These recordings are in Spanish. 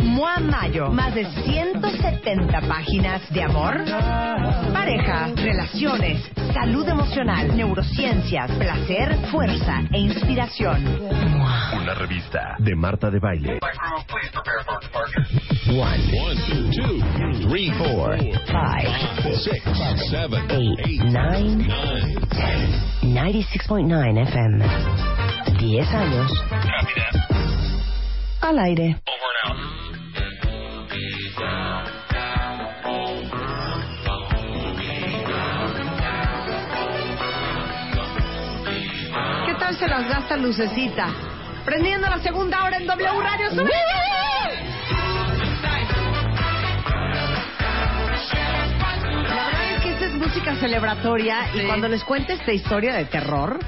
Mua Mayo, más de 170 páginas de amor, pareja, relaciones, salud emocional, neurociencias, placer, fuerza e inspiración. Una revista de Marta de Baile. One, One, two, three, four, Five, six, seven, eight, nine, nine, 96.9 FM. 10 años al aire. ¿Qué tal se las gasta Lucecita? Prendiendo la segunda hora en W Radio. ¡Súbele! La verdad es que esta es música celebratoria y cuando les cuente esta historia de terror,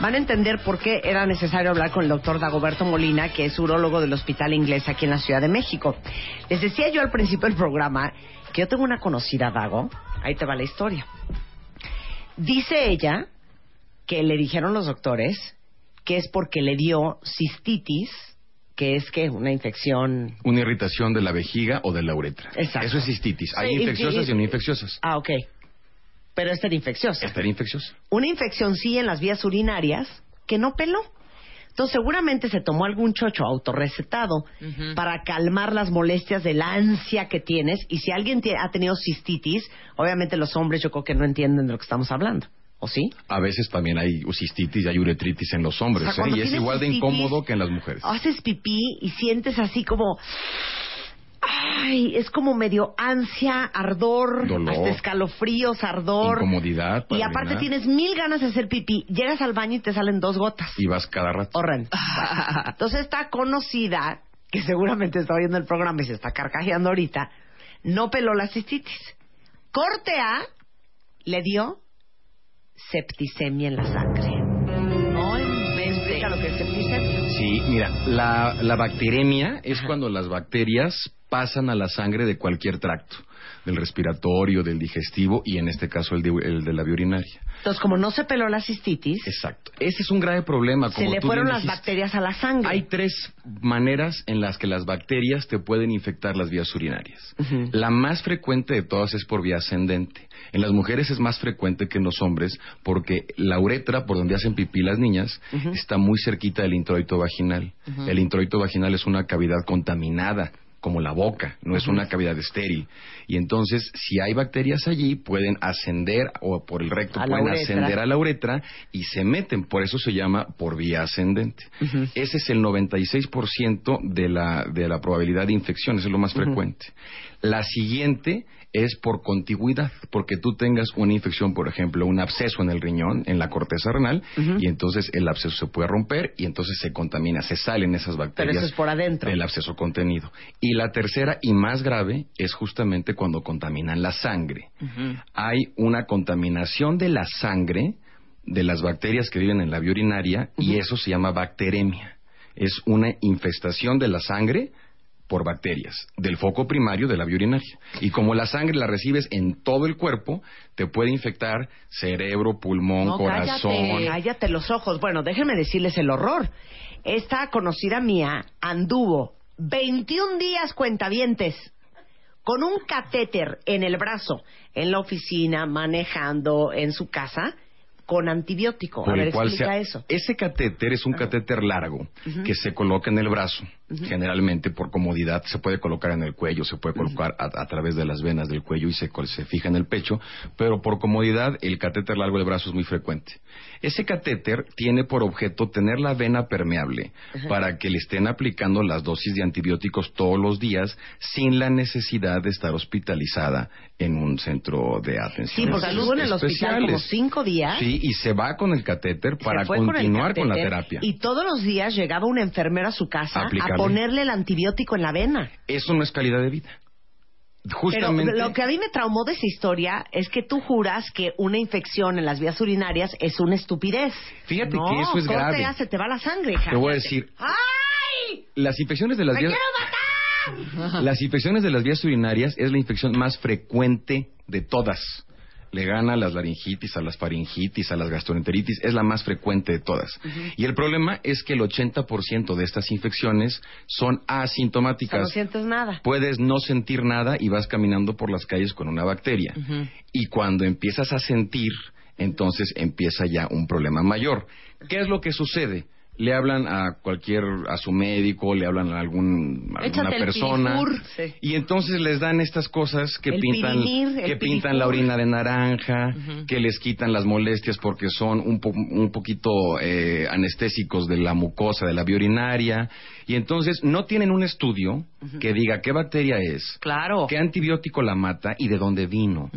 van a entender por qué era necesario hablar con el doctor Dagoberto Molina, que es urólogo del Hospital Inglés aquí en la Ciudad de México. Les decía yo al principio del programa que yo tengo una conocida, Dago. Ahí te va la historia. Dice ella que le dijeron los doctores que es porque le dio cistitis, que es que una infección Una irritación de la vejiga o de la uretra. Exacto. Eso es cistitis. Hay Sí, infecciosas y- y no infecciosas. Ah, ok. Pero esta era infecciosa. Esta era infecciosa. Una infección sí en las vías urinarias que no peló. Entonces seguramente se tomó algún chocho autorrecetado para calmar las molestias de la ansia que tienes. Y si alguien ha tenido cistitis, obviamente los hombres yo creo que no entienden de lo que estamos hablando. ¿O sí? A veces también hay cistitis y hay uretritis en los hombres. O sea, ¿eh? Y es igual de incómodo que en las mujeres. Haces pipí y sientes así como... Ay, es como medio ansia, ardor, Dolor. hasta escalofríos, ardor. Incomodidad. Y aparte orinar. tienes mil ganas de hacer pipí. Llegas al baño y te salen dos gotas. Y vas cada rato. Horrendo. Entonces está conocida, que seguramente está oyendo el programa y se está carcajeando ahorita, no peló la cistitis. Corte A le dio septicemia en la sangre. No explica lo que es septicemia. Sí, mira, la, la bacteremia es cuando las bacterias pasan a la sangre de cualquier tracto, del respiratorio, del digestivo y en este caso el de, el de la vía urinaria. Entonces, como no se peló la cistitis, Exacto. Ese es un grave problema. se le fueron las bacterias a la sangre. Hay tres maneras en las que las bacterias te pueden infectar las vías urinarias. La más frecuente de todas es por vía ascendente. En las mujeres es más frecuente que en los hombres porque la uretra, por donde hacen pipí las niñas, está muy cerquita del introito vaginal. El introito vaginal es una cavidad contaminada como la boca, no es una cavidad estéril. Y entonces, si hay bacterias allí, pueden ascender o por el recto A pueden ascender a la uretra y se meten, por eso se llama por vía ascendente. Ese es el 96% de la, de la probabilidad de infección, ese es lo más frecuente. La siguiente es por contigüidad, porque tú tengas una infección, por ejemplo, un absceso en el riñón, en la corteza renal, y entonces el absceso se puede romper y entonces se contamina, se salen esas Pero bacterias eso es por adentro. del absceso contenido. Y la tercera y más grave es justamente cuando contaminan la sangre. Hay una contaminación de la sangre de las bacterias que viven en la vía urinaria y eso se llama bacteremia. Es una infestación de la sangre por bacterias del foco primario de la vía urinaria. Y como la sangre la recibes en todo el cuerpo, te puede infectar cerebro, pulmón, No, corazón. Cállate, cállate los ojos. Bueno, déjenme decirles el horror. Esta conocida mía anduvo 21 días cuentavientes con un catéter en el brazo, en la oficina, manejando, en su casa, con antibiótico. por A ver, explica se- eso. Ese catéter es un catéter largo que se coloca en el brazo. Generalmente, por comodidad, se puede colocar en el cuello, se puede colocar a, a través de las venas del cuello y se, col- se fija en el pecho, pero por comodidad, el catéter largo del brazo es muy frecuente. Ese catéter tiene por objeto tener la vena permeable para que le estén aplicando las dosis de antibióticos todos los días sin la necesidad de estar hospitalizada en un centro de atención. Sí, porque estuvo en el hospital como cinco días. Sí, y se va con el catéter para con continuar con, la terapia. Y todos los días llegaba una enfermera a su casa a. ponerle el antibiótico en la vena. Eso no es calidad de vida. Justamente. Pero lo que a mí me traumó de esa historia es que tú juras que una infección en las vías urinarias es una estupidez. Fíjate No, que eso es ¿cómo grave. te hace? Te va la sangre, Te voy a decir, ¡Ay! las infecciones de las ¡Me vías quiero matar! las infecciones de las vías urinarias es la infección más frecuente de todas. Le gana a las laringitis, a las faringitis, a las gastroenteritis, es la más frecuente de todas. Y el problema es que el 80% de estas infecciones son O sea, asintomáticas. no sientes nada. Puedes no sentir nada y vas caminando por las calles con una bacteria. Y cuando empiezas a sentir, entonces empieza ya un problema mayor. ¿Qué es lo que sucede? Le hablan a cualquier, a su médico, le hablan a algún, a alguna persona. pirifur. Sí. Y entonces les dan estas cosas que El pintan, pirinir, que pintan la orina de naranja, que les quitan las molestias porque son un, po- un poquito eh, anestésicos de la mucosa, de la vía urinaria. Y entonces no tienen un estudio que diga qué bacteria es, Claro. qué antibiótico la mata y de dónde vino.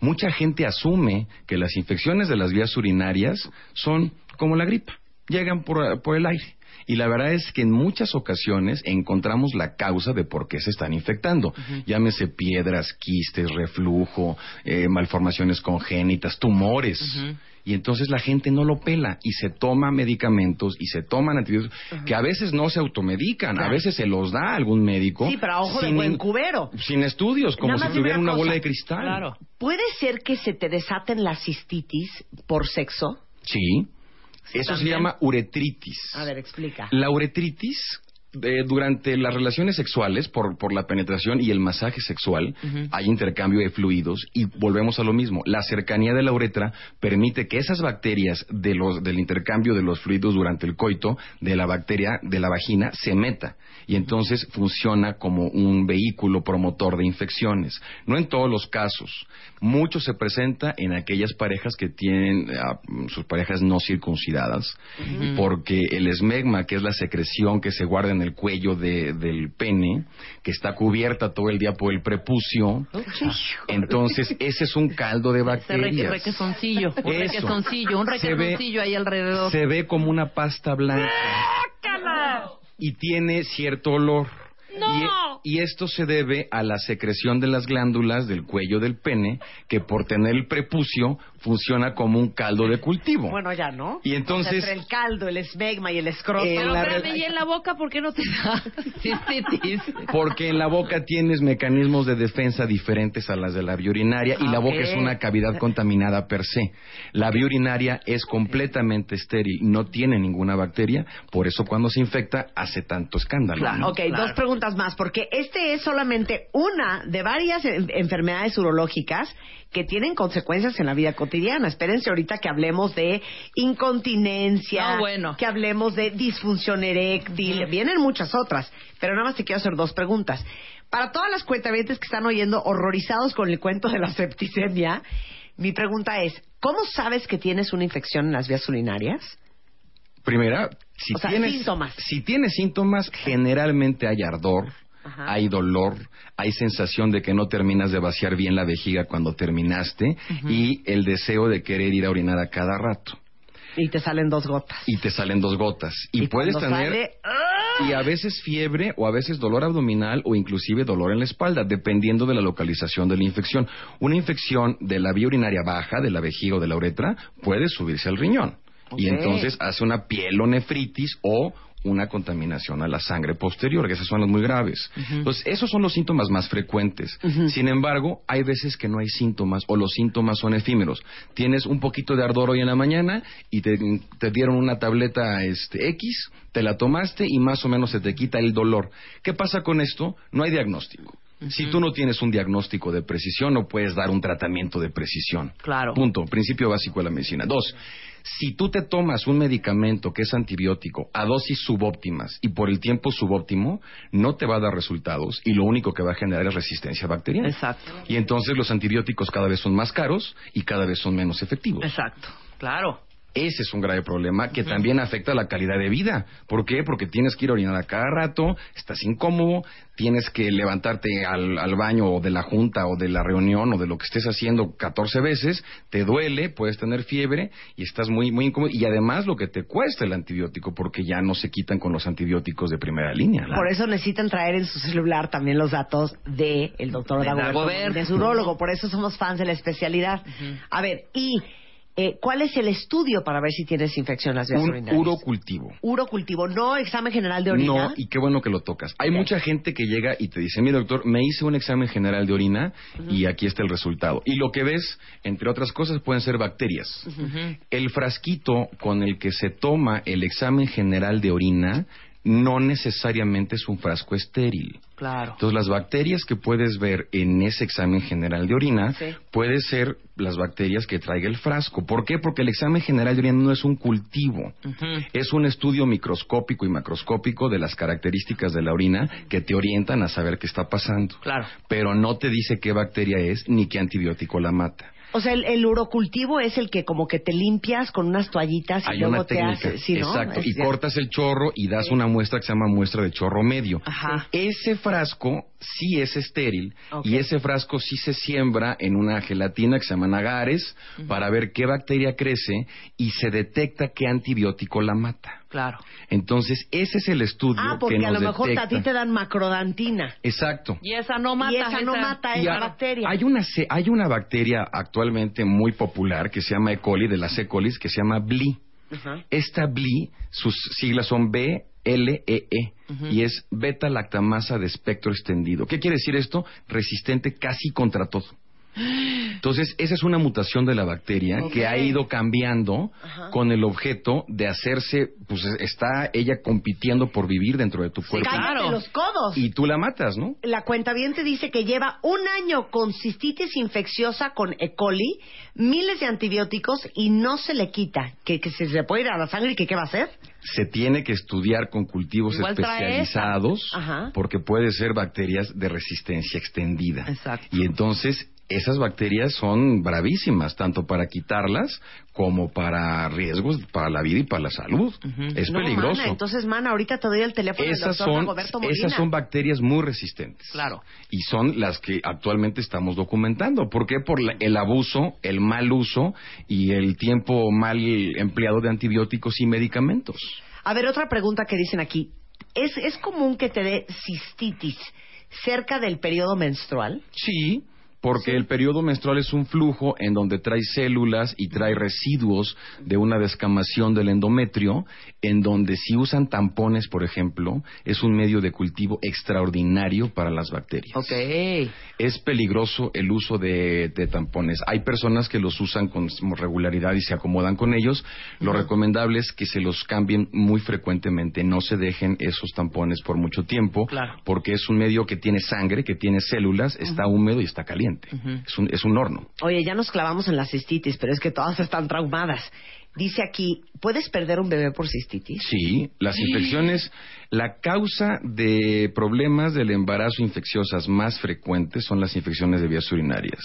Mucha gente asume que las infecciones de las vías urinarias son como la gripa, llegan por, por el aire. Y la verdad es que en muchas ocasiones encontramos la causa de por qué se están infectando. Llámese piedras, quistes, reflujo, eh, malformaciones congénitas, tumores. Y entonces la gente no lo pela y se toma medicamentos y se toman antibióticos que a veces no se automedican, a veces se los da algún médico. Sí, pero a ojo de sin buen in- cubero. Sin estudios, como Nada si tuviera una una bola de cristal. Claro. ¿Puede ser que se te desaten las cistitis por sexo? Sí. Eso se llama uretritis. A ver, explica. La uretritis, eh, durante las relaciones sexuales, por, por la penetración y el masaje sexual, hay intercambio de fluidos y volvemos a lo mismo. La cercanía de la uretra permite que esas bacterias de los, del intercambio de los fluidos durante el coito de la bacteria de la vagina se meta y entonces funciona como un vehículo promotor de infecciones. No en todos los casos. Mucho se presenta en aquellas parejas que tienen ah, sus parejas no circuncidadas, porque el esmegma, que es la secreción que se guarda en el cuello de- del pene, que está cubierta todo el día por el prepucio, entonces ese es un caldo de Ese re- bacterias. requesoncillo, un Eso. requesoncillo, un ve- requesoncillo ahí alrededor. Se ve como una pasta blanca. Y tiene cierto olor. ¡No! Y, y esto se debe a la secreción de las glándulas del cuello del pene, que por tener el prepucio funciona como un caldo de cultivo. Bueno, ya, ¿no? Y entonces- O sea, entre el caldo, el esmegma y el escroto. En Pero la espérame, ¿y en la boca por qué no te da cistitis? Porque en la boca tienes mecanismos de defensa diferentes a las de la vía urinaria y la Ok. boca es una cavidad contaminada per se. La vía urinaria es completamente estéril, no tiene ninguna bacteria, por eso cuando se infecta hace tanto escándalo. Claro, ¿no? ok, dos preguntas más, porque este es solamente una de varias en- enfermedades urológicas que tienen consecuencias en la vida cotidiana. Espérense ahorita que hablemos de incontinencia, No, bueno. que hablemos de disfunción eréctil, vienen muchas otras, pero nada más te quiero hacer dos preguntas. Para todas las cuentavientes que están oyendo horrorizados con el cuento de la septicemia, mi pregunta es, ¿cómo sabes que tienes una infección en las vías urinarias? Primera, si O sea, tienes síntomas. si tienes síntomas, generalmente hay ardor, Ajá. hay dolor, hay sensación de que no terminas de vaciar bien la vejiga cuando terminaste y el deseo de querer ir a orinar a cada rato Y te salen dos gotas. y te salen dos gotas y, puedes tener sale, ¡ah! y a veces fiebre o a veces dolor abdominal o inclusive dolor en la espalda, dependiendo de la localización de la infección. Una infección de la vía urinaria baja, de la vejiga o de la uretra, puede subirse al riñón. Y entonces hace una pielonefritis o una contaminación a la sangre posterior, que esas son las muy graves. Entonces, esos son los síntomas más frecuentes. Sin embargo, hay veces que no hay síntomas o los síntomas son efímeros. Tienes un poquito de ardor hoy en la mañana y te, te dieron una tableta este, X, te la tomaste y más o menos se te quita el dolor. ¿Qué pasa con esto? No hay diagnóstico. Si tú no tienes un diagnóstico de precisión, no puedes dar un tratamiento de precisión. Claro. Punto. Principio básico de la medicina. Dos, si tú te tomas un medicamento que es antibiótico a dosis subóptimas y por el tiempo subóptimo, no te va a dar resultados y lo único que va a generar es resistencia bacteriana. Exacto. Y entonces los antibióticos cada vez son más caros y cada vez son menos efectivos. Exacto. Claro. Ese es un grave problema que también afecta la calidad de vida. ¿Por qué? Porque tienes que ir a orinar a cada rato, estás incómodo, tienes que levantarte al, al baño o de la junta o de la reunión o de lo que estés haciendo 14 veces, te duele, puedes tener fiebre y estás muy, muy incómodo. Y además lo que te cuesta el antibiótico, porque ya no se quitan con los antibióticos de primera línea. Por eso necesitan traer en su celular también los datos del el doctor De Dagoberto, Dagoberto. de urólogo. Por eso somos fans de la especialidad. A ver, y eh, ¿cuál es el estudio para ver si tienes infección en las vías Un urinarias? urocultivo. Urocultivo, no examen general de orina. No, y qué bueno que lo tocas. Hay mucha gente que llega y te dice, mi doctor, me hice un examen general de orina y aquí está el resultado. Y lo que ves, entre otras cosas, pueden ser bacterias. El frasquito con el que se toma el examen general de orina no necesariamente es un frasco estéril. Claro. Entonces, las bacterias que puedes ver en ese examen general de orina Sí. puede ser las bacterias que traiga el frasco. ¿Por qué? Porque el examen general de orina no es un cultivo. Es un estudio microscópico y macroscópico de las características de la orina que te orientan a saber qué está pasando. Claro. Pero no te dice qué bacteria es ni qué antibiótico la mata. O sea, el, el urocultivo es el que como que te limpias con unas toallitas y Hay luego una te técnica, haces... sí, ¿no? exacto, y cortas el chorro y das una muestra que se llama muestra de chorro medio. Ajá. Ese frasco sí es estéril y ese frasco sí se siembra en una gelatina que se llaman agares para ver qué bacteria crece y se detecta qué antibiótico la mata. Claro. Entonces, ese es el estudio Ah, que porque a nos lo mejor detecta. a ti te dan macrodantina. Exacto. Y esa no mata. y esa no mata esa a- bacteria. Hay una, hay una bacteria actualmente muy popular que se llama E. coli, de las E. colis, que se llama BLI. Ajá. Esta BLI, sus siglas son B, L, E, E, y es beta lactamasa de espectro extendido. ¿Qué quiere decir esto? Resistente casi contra todo. Entonces, esa es una mutación de la bacteria que ha ido cambiando Ajá. con el objeto de hacerse, pues está ella compitiendo por vivir dentro de tu cuerpo. Cállate claro. los codos. Y tú la matas, ¿no? La cuenta te dice que lleva un año con cistitis infecciosa con E. coli, miles de antibióticos y no se le quita. Que, que se le puede ir a la sangre y que qué va a hacer. Se tiene que estudiar con cultivos Igual especializados porque puede ser bacterias de resistencia extendida. Exacto. Y entonces esas bacterias son bravísimas, tanto para quitarlas como para riesgos para la vida y para la salud. Es No, peligroso. mana, entonces, mana, ahorita te doy el teléfono del esas doctor son, Dagoberto Molina. esas son bacterias muy resistentes. Claro. Y son las que actualmente estamos documentando. ¿Por qué? Por la- el abuso, el mal uso y el tiempo mal empleado de antibióticos y medicamentos. A ver, otra pregunta que dicen aquí. ¿Es, ¿Es común que te dé cistitis cerca del periodo menstrual? Sí, porque el periodo menstrual es un flujo en donde trae células y trae residuos de una descamación del endometrio, en donde si usan tampones, por ejemplo, es un medio de cultivo extraordinario para las bacterias. Ok. Es peligroso el uso de, de tampones. Hay personas que los usan con regularidad y se acomodan con ellos. Lo recomendable es que se los cambien muy frecuentemente. No se dejen esos tampones por mucho tiempo, Claro. porque es un medio que tiene sangre, que tiene células, está húmedo y está caliente. Es, un, es un horno. Oye, ya nos clavamos en la cistitis, pero es que todas están traumadas. Dice aquí, ¿puedes perder un bebé por cistitis? Sí, las infecciones, la causa de problemas del embarazo infecciosas más frecuentes son las infecciones de vías urinarias.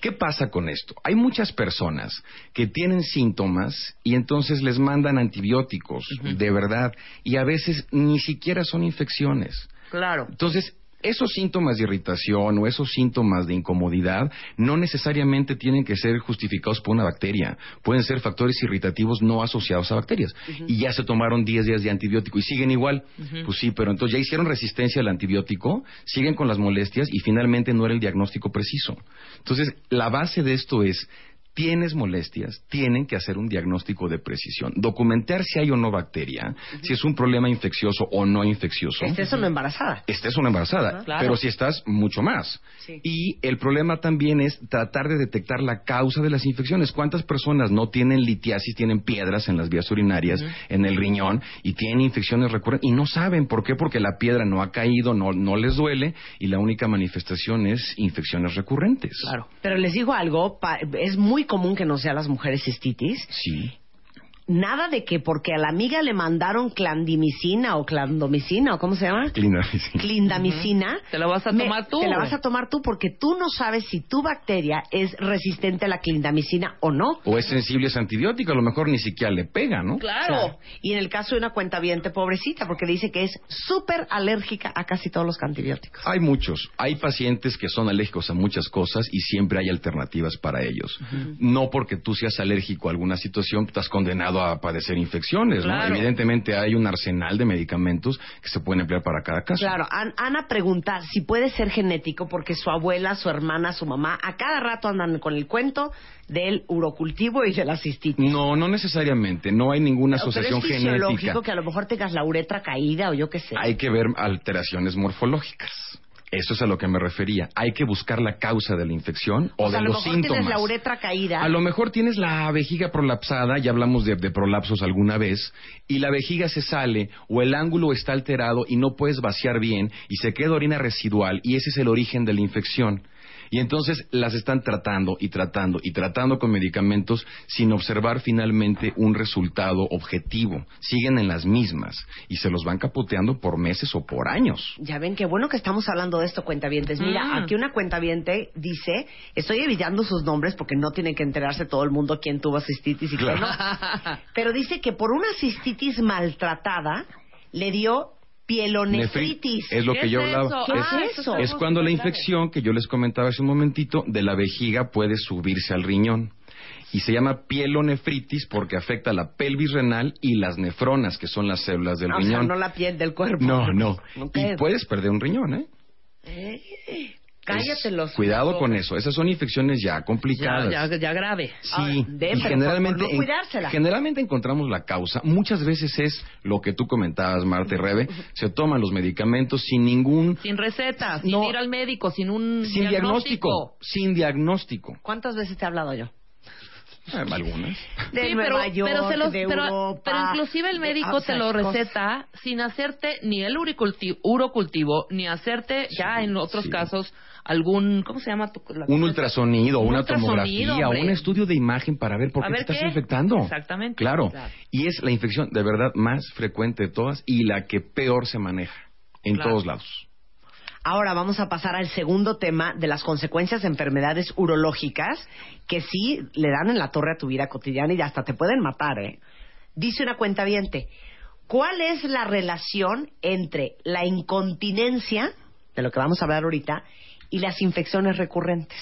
¿Qué pasa con esto? Hay muchas personas que tienen síntomas y entonces les mandan antibióticos, de verdad, y a veces ni siquiera son infecciones. Claro. Entonces, esos síntomas de irritación o esos síntomas de incomodidad no necesariamente tienen que ser justificados por una bacteria. Pueden ser factores irritativos no asociados a bacterias. Y ya se tomaron 10 días de antibiótico y siguen igual. Pues sí, pero entonces ya hicieron resistencia al antibiótico, siguen con las molestias y finalmente no era el diagnóstico preciso. Entonces, la base de esto es tienes molestias, tienen que hacer un diagnóstico de precisión, documentar si hay o no bacteria, si es un problema infeccioso o no infeccioso Estés o no embarazada. estés una embarazada, Claro. pero si estás mucho más. Sí. Y el problema también es tratar de detectar la causa de las infecciones. ¿Cuántas personas no tienen litiasis, tienen piedras en las vías urinarias, en el riñón y tienen infecciones recurrentes y no saben por qué? Porque la piedra no ha caído, no, no les duele y la única manifestación es infecciones recurrentes. Claro. Pero les digo algo, pa- es muy común que no sea las mujeres cistitis. Sí. Nada de que porque a la amiga le mandaron clandimicina o clandomicina o cómo se llama? Clindamicina. Clindamicina. Te la vas a me- tomar tú. Te la vas a tomar tú porque tú no sabes si tu bacteria es resistente a la clindamicina o no. O es sensible a ese antibiótico, a lo mejor ni siquiera le pega, ¿no? Claro. Y en el caso de una cuenta pobrecita, porque dice que es súper alérgica a casi todos los antibióticos. Hay muchos. Hay pacientes que son alérgicos a muchas cosas y siempre hay alternativas para ellos. No porque tú seas alérgico a alguna situación, estás condenado a padecer infecciones. Evidentemente hay un arsenal de medicamentos que se pueden emplear para cada caso. Claro, An- Ana pregunta si puede ser genético porque su abuela, su hermana, su mamá, a cada rato andan con el cuento del urocultivo y de la cistitis. No, no necesariamente. No hay ninguna Pero asociación es fisiológico genética. que a lo mejor tengas la uretra caída o yo qué sé. Hay que ver alteraciones morfológicas. Eso es a lo que me refería. Hay que buscar la causa de la infección o, o sea, de a lo los mejor síntomas. tienes la uretra caída. A lo mejor tienes la vejiga prolapsada, ya hablamos de, de prolapsos alguna vez, y la vejiga se sale o el ángulo está alterado y no puedes vaciar bien y se queda orina residual y ese es el origen de la infección. Y entonces las están tratando y tratando y tratando con medicamentos sin observar finalmente un resultado objetivo. Siguen en las mismas y se los van capoteando por meses o por años. Ya ven qué bueno que estamos hablando de esto, cuentavientes. Mira, Mm. aquí una cuentaviente dice, estoy evitando sus nombres porque no tiene que enterarse todo el mundo quién tuvo cistitis y quién Claro. no. Pero dice que por una cistitis maltratada le dio pielonefritis. Es lo ¿Qué que yo hablaba. eso? ¿Qué Ah, es eso eso? Es cuando la infección que yo les comentaba hace un momentito de la vejiga puede subirse al riñón. Y se llama pielonefritis porque afecta la pelvis renal y las nefronas, que son las células del O sea, riñón. no la piel del cuerpo. no, no. Y puedes perder un riñón, ¿eh? Eh, cállatelos. Es- Cuidado con eso. Esas son infecciones ya complicadas. ya, ya grave. Sí, de- y generalmente, no en- generalmente encontramos la causa. Muchas veces es lo que tú comentabas, Marta y Rebe. Se toman los medicamentos sin ningún, Sin receta, sin No. ir al médico, sin un sin diagnóstico, sin diagnóstico. ¿Cuántas veces te he hablado yo? Eh, algunas. De sí, Nueva pero, York, pero, se los- de pero- Europa, pero inclusive el médico te lo cosas- receta sin hacerte ni el urocultivo, ni hacerte ya en otros sí. casos algún, ¿cómo se llama? tu- la Un ultrasonido, Un una ultrasonido, tomografía, hombre. un estudio de imagen para ver por A qué ver te estás qué. infectando. Exactamente. Claro. Claro. Y es la infección de verdad más frecuente de todas y la que peor se maneja en Claro. todos lados. Ahora vamos a pasar al segundo tema de las consecuencias de enfermedades urológicas que sí le dan en la torre a tu vida cotidiana y hasta te pueden matar, ¿eh? Dice una cuenta ¿cuál es la relación entre la incontinencia, de lo que vamos a hablar ahorita, y las infecciones recurrentes?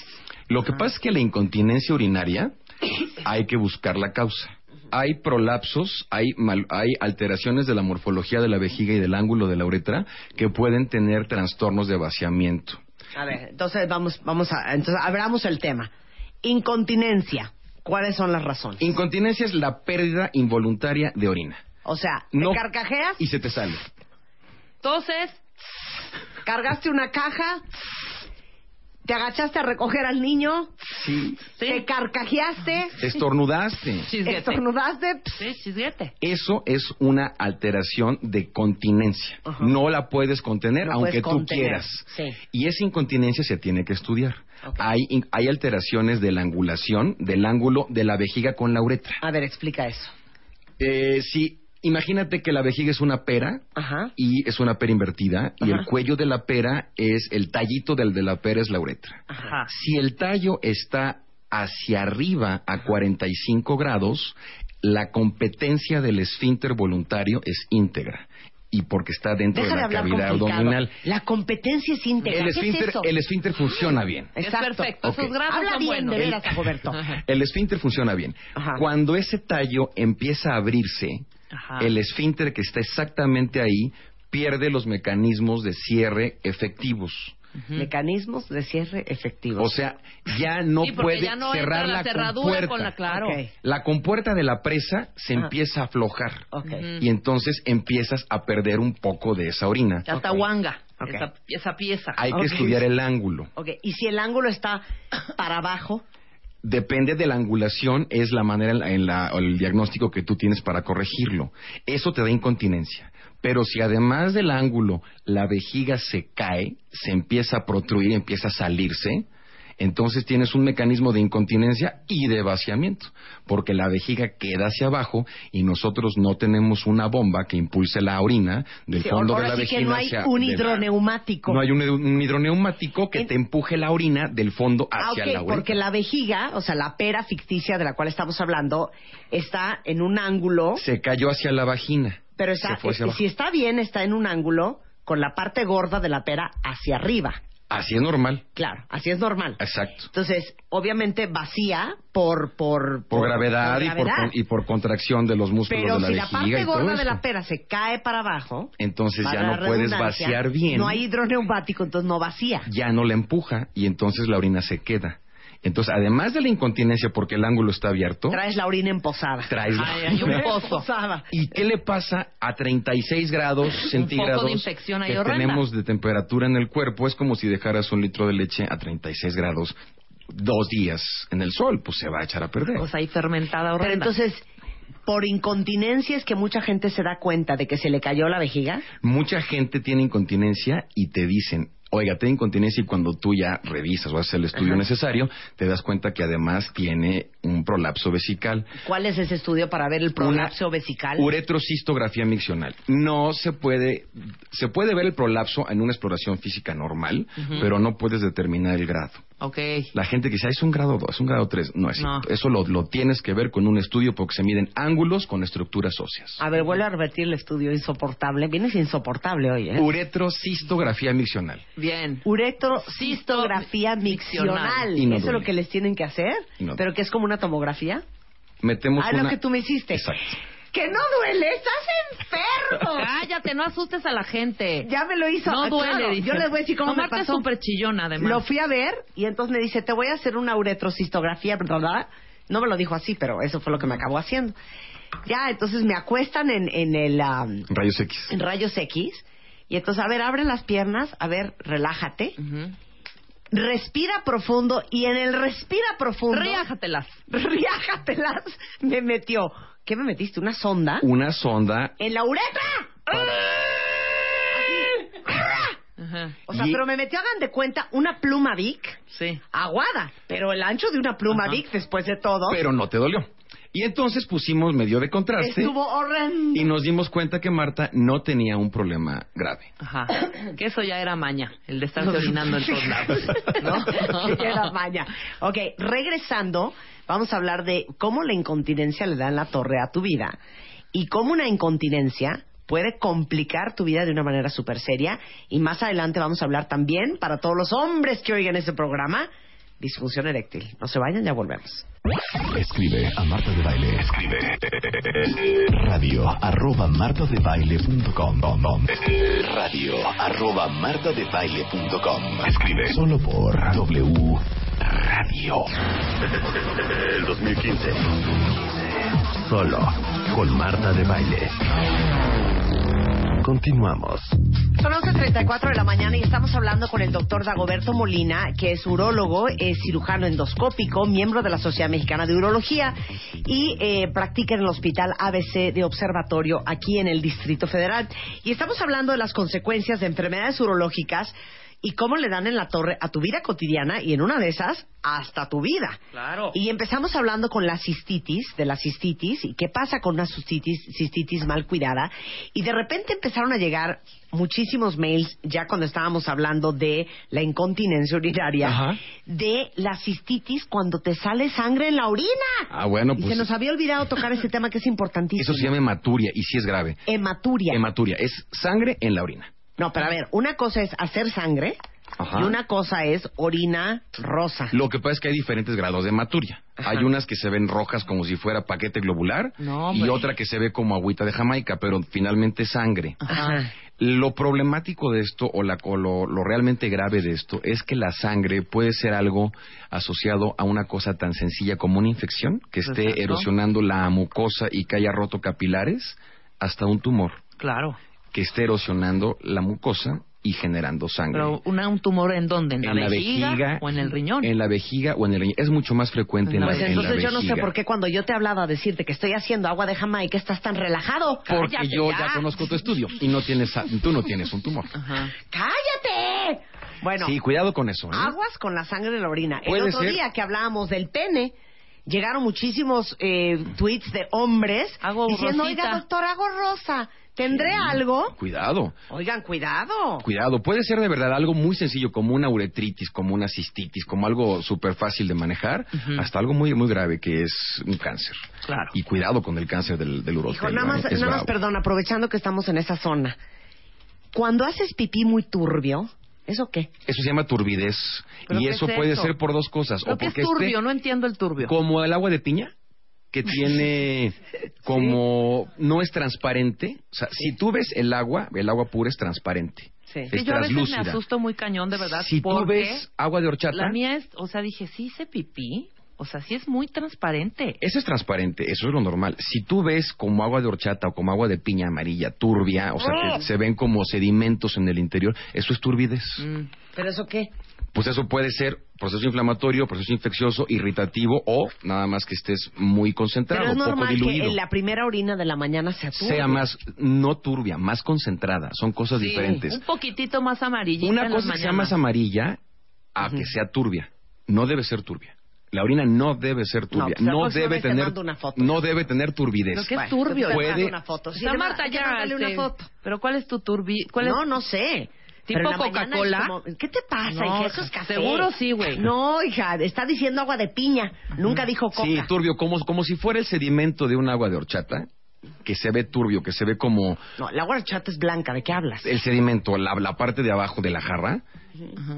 Lo que pasa es que la incontinencia urinaria hay que buscar la causa. Hay prolapsos, hay, mal- hay alteraciones de la morfología de la vejiga y del ángulo de la uretra que pueden tener trastornos de vaciamiento. A ver, entonces vamos, vamos a, entonces abramos el tema. Incontinencia, ¿cuáles son las razones? Incontinencia es la pérdida involuntaria de orina. o sea, te No- carcajeas, Y se te sale. Entonces, cargaste una caja, te agachaste a recoger al niño, Sí. sí, te carcajeaste, Estornudaste. chisguete. estornudaste, Sí, chisguete. Eso es una alteración de continencia. No la puedes contener No aunque puedes tú contener, quieras. sí. Y esa incontinencia se tiene que estudiar. Ok. Hay, hay alteraciones de la angulación, del ángulo de la vejiga con la uretra. A ver, explica eso. Eh, si, imagínate que la vejiga es una pera Ajá. y es una pera invertida y el cuello de la pera es, el tallito del de la pera es la uretra. Ajá. Si el tallo está hacia arriba a 45 grados, la competencia del esfínter voluntario es íntegra. Y porque está dentro Deja de la cavidad complicado. abdominal. La competencia es íntegra. El ¿Qué es esfínter, eso? el esfínter funciona bien. Es Exacto. perfecto. Ok. Esos grados Habla son bien buenos. de veras, Dagoberto. El esfínter funciona bien. Ajá. Cuando ese tallo empieza a abrirse, Ajá. el esfínter que está exactamente ahí pierde los mecanismos de cierre efectivos. Mecanismos de cierre efectivos. O sea, ya no Sí, puede ya no entra cerrar la la, cerradura compuerta. con la claro. Ok. La compuerta de la presa se Ajá. empieza a aflojar. Y entonces empiezas a perder un poco de esa orina. Ya está Ok. guanga. Ok. Esa, esa pieza. Hay que estudiar el ángulo. Y si el ángulo está para abajo, Depende de la angulación, es la manera en la- el diagnóstico que tú tienes para corregirlo. Eso te da incontinencia. Pero si además del ángulo la vejiga se cae, se empieza a protruir, empieza a salirse, entonces tienes un mecanismo de incontinencia y de vaciamiento, porque la vejiga queda hacia abajo y nosotros no tenemos una bomba que impulse la orina del Sí, fondo ahora de la sí vejiga que no hay hacia un la- hidroneumático. no hay un, un hidroneumático que En- te empuje la orina del fondo Ah, hacia ok, la orina. porque la vejiga, o sea, la pera ficticia de la cual estamos hablando, está en un ángulo, Se cayó hacia la vagina. pero está, abajo. si está bien, está en un ángulo con la parte gorda de la pera hacia arriba. Así es normal. Claro, así es normal. Exacto. Entonces, obviamente vacía por por Por, gravedad, y, por, gravedad. y por contracción de los músculos Pero de la si la vejiga parte y todo gorda de la pera se cae para abajo, Entonces ya no la puedes vaciar bien. No hay hidroneumático, entonces no vacía. ya no la empuja y entonces la orina se queda. Entonces, además de la incontinencia porque el ángulo está abierto, Traes la orina emposada. traes la- Ay, hay un pozo. Posada. ¿Y qué le pasa a 36 grados centígrados foco de infección ahí que horrenda. tenemos de temperatura en el cuerpo? Es como si dejaras un litro de leche a 36 grados dos días en el sol, pues se va a echar a perder. O sea, ahí fermentada Pero horrenda. entonces, por incontinencia es que mucha gente se da cuenta de que se le cayó la vejiga. Mucha gente tiene incontinencia y te dicen, oiga, tengo incontinencia y cuando tú ya revisas o haces el estudio necesario, te das cuenta que además tiene un prolapso vesical. ¿Cuál es ese estudio para ver el prolapso vesical? Uretrocistografía miccional. No se puede, se puede ver el prolapso en una exploración física normal, pero no puedes determinar el grado. Ok. La gente que dice, "Ah, es un grado 2, es un grado 3, no es No. Eso lo, lo tienes que ver con un estudio porque se miden ángulos con estructuras óseas. A ver, vuelvo a repetir el estudio insoportable. Vienes insoportable hoy, ¿eh? Uretrocistografía miccional. Bien. Uretrocistografía miccional. No Eso es lo que les tienen que hacer. No pero que es como una tomografía. Metemos Ah, una... lo que tú me hiciste. Exacto. Que no duele, estás. No asustes a la gente. ya me lo hizo. No duele, claro. Yo les voy a decir cómo no, me pasó. súper chillona, además. Lo fui a ver y entonces me dice, te voy a hacer una uretrocistografía, ¿verdad? No me lo dijo así, pero eso fue lo que me acabó haciendo. Ya, entonces me acuestan en, en el am, Rayos X. en rayos X y entonces, a ver, abre las piernas, a ver, relájate, respira profundo y en el respira profundo, Riájatelas. riájatelas, me metió, ¿qué me metiste? ¿Una sonda? Una sonda En la uretra. Ajá. O sea, Y- pero me metió, hagan de cuenta, una pluma Vic Sí. aguada, pero el ancho de una pluma Ajá. Vic después de todo pero no te dolió. Y entonces pusimos medio de contraste estuvo horrendo. y nos dimos cuenta que Marta no tenía un problema grave. Ajá. Que eso ya era maña, el de estarse orinando en todos lados. ¿No? Sí, era maña. Ok, regresando, vamos a hablar de cómo la incontinencia le da en la torre a tu vida y cómo una incontinencia puede complicar tu vida de una manera súper seria. Y más adelante vamos a hablar también, para todos los hombres que oigan este programa, disfunción eréctil. No se vayan, ya volvemos. Escribe a Marta de Baile. Escribe radio arroba martadebaile.com radio arroba martadebaile.com Escribe solo por W Radio. El 2015. Solo con Marta de Baile. Continuamos. Son 11.34 de la mañana y estamos hablando con el doctor Dagoberto Molina, que es urólogo, es cirujano endoscópico, miembro de la Sociedad Mexicana de Urología y eh, practica en el Hospital ABC de Observatorio aquí en el Distrito Federal. Y estamos hablando de las consecuencias de enfermedades urológicas y cómo le dan en la torre a tu vida cotidiana y en una de esas hasta tu vida. Claro. Y empezamos hablando con la cistitis, de la cistitis, y qué pasa con una cistitis, cistitis mal cuidada. Y de repente empezaron a llegar muchísimos mails, ya cuando estábamos hablando de la incontinencia urinaria, Ajá. de la cistitis cuando te sale sangre en la orina. Ah, bueno, y pues se nos había olvidado tocar ese tema que es importantísimo. eso se llama hematuria y sí es grave. hematuria. Hematuria es sangre en la orina. No, pero a ver, una cosa es hacer sangre Ajá. y una cosa es orina rosa. Lo que pasa es que hay diferentes grados de hematuria. Ajá. Hay unas que se ven rojas como si fuera paquete globular No, y otra que se ve como agüita de Jamaica, pero finalmente sangre. Ajá. Lo problemático de esto o, la, o lo, lo realmente grave de esto es que la sangre puede ser algo asociado a una cosa tan sencilla como una infección que esté Exacto. erosionando la mucosa y que haya roto capilares hasta un tumor Claro. Que esté erosionando la mucosa y generando sangre. Pero una, un tumor en dónde? ¿En, la, vejiga, o en el riñón? En la vejiga o en el riñón. Es mucho más frecuente en la, Pues en la entonces yo no sé vejiga. por qué cuando yo te he hablado a decirte que estoy haciendo agua de Jamaica estás tan relajado. Porque Cállate yo ya. ya conozco tu estudio y no tienes, tú no tienes un tumor. Ajá. ¡Cállate! Bueno, Sí, cuidado con eso. ¿eh? aguas con la sangre de la orina. El otro ser. día que hablábamos del pene, llegaron muchísimos eh, tweets de hombres Hago diciendo, rosita. oiga, doctor, hago rosa, ¿tendré algo? Cuidado. Oigan, cuidado. Cuidado, puede ser de verdad algo muy sencillo como una uretritis, como una cistitis, como algo súper fácil de manejar, hasta algo muy muy grave que es un cáncer. Claro. Y cuidado con el cáncer del, del Hijo, urotelio. nada más, es nada más, perdón, aprovechando que estamos en esa zona. Cuando haces pipí muy turbio, ¿eso qué? Eso se llama turbidez. ¿Pero Y eso es puede eso? ser por dos cosas. Lo o que es porque esté turbio, no entiendo el turbio. como el agua de piña, que tiene como no es transparente. O sea, si tú ves el agua, el agua pura es transparente. Sí. Es Sí, yo a veces me translúcida. asusto muy cañón, de verdad. Si tú ves agua de horchata, La mía es, o sea, dije, sí hice pipí. O sea, sí es muy transparente. Eso es transparente, eso es lo normal. Si tú ves como agua de horchata o como agua de piña amarilla, turbia, o sea, ¡Oh! que se ven como sedimentos en el interior, eso es turbidez. Mm. ¿Pero eso qué? Pues eso puede ser proceso inflamatorio, proceso infeccioso, irritativo o nada más que estés muy concentrado, Pero es poco normal que diluido. en la primera orina de la mañana sea turbio. Sea más, no turbia, más concentrada. Son cosas Sí, diferentes. Un poquitito más amarillita. Una cosa que sea más amarilla a que sea turbia. No debe ser turbia. La orina no debe ser turbia. pues la No, debe tener una foto. no debe tener turbidez. Pero qué Bueno, turbio. Puede- una foto. Sí, Marta que ya. una foto. Pero ¿cuál es tu turbi? ¿Cuál es No, no sé. ¿Tipo Coca-Cola? ¿Qué te pasa, No, hija? Eso es café. seguro sí, güey. No, hija, está diciendo agua de piña. Nunca dijo coca. Sí, turbio, como, como si fuera el sedimento de un agua de horchata, que se ve turbio, que se ve como No, el agua chata es blanca. ¿De qué hablas? el sedimento, la, la parte de abajo de la jarra.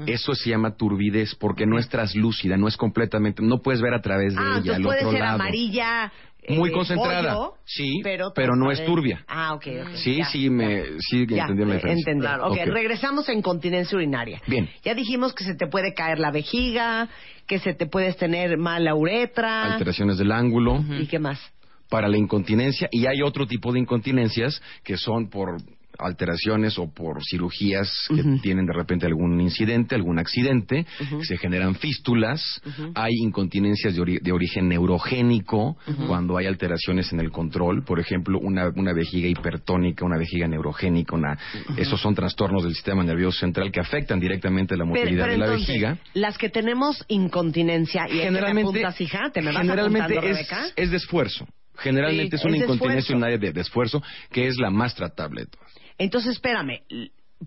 Eso se llama turbidez porque no es traslúcida, no es completamente, no puedes ver a través de ah, ella el puede otro ser lado. amarilla. Muy eh, concentrada. pollo, Sí, pero, pero no es turbia. Ah, ok, ok. Sí, ya, sí, me, sí, Ya, entendí la diferencia. entendí. Claro. ok, Ok. regresamos a incontinencia urinaria. Bien. Ya dijimos que se te puede caer la vejiga, que se te puedes tener mala uretra. Alteraciones del ángulo. ¿Y qué más? Para la incontinencia y hay otro tipo de incontinencias que son por alteraciones o por cirugías que tienen de repente algún incidente, algún accidente, se generan fístulas, hay incontinencias de, ori- de origen neurogénico cuando hay alteraciones en el control, por ejemplo, una, una vejiga hipertónica, una vejiga neurogénica, una, esos son trastornos del sistema nervioso central que afectan directamente la motilidad pero de la entonces, vejiga. las que tenemos incontinencia y Generalmente, te me apuntas, hija, te me vas generalmente es, es de esfuerzo. Generalmente Sí, es una es incontinencia esfuerzo. urinaria de, de esfuerzo que es la más tratable de todas. Entonces, espérame,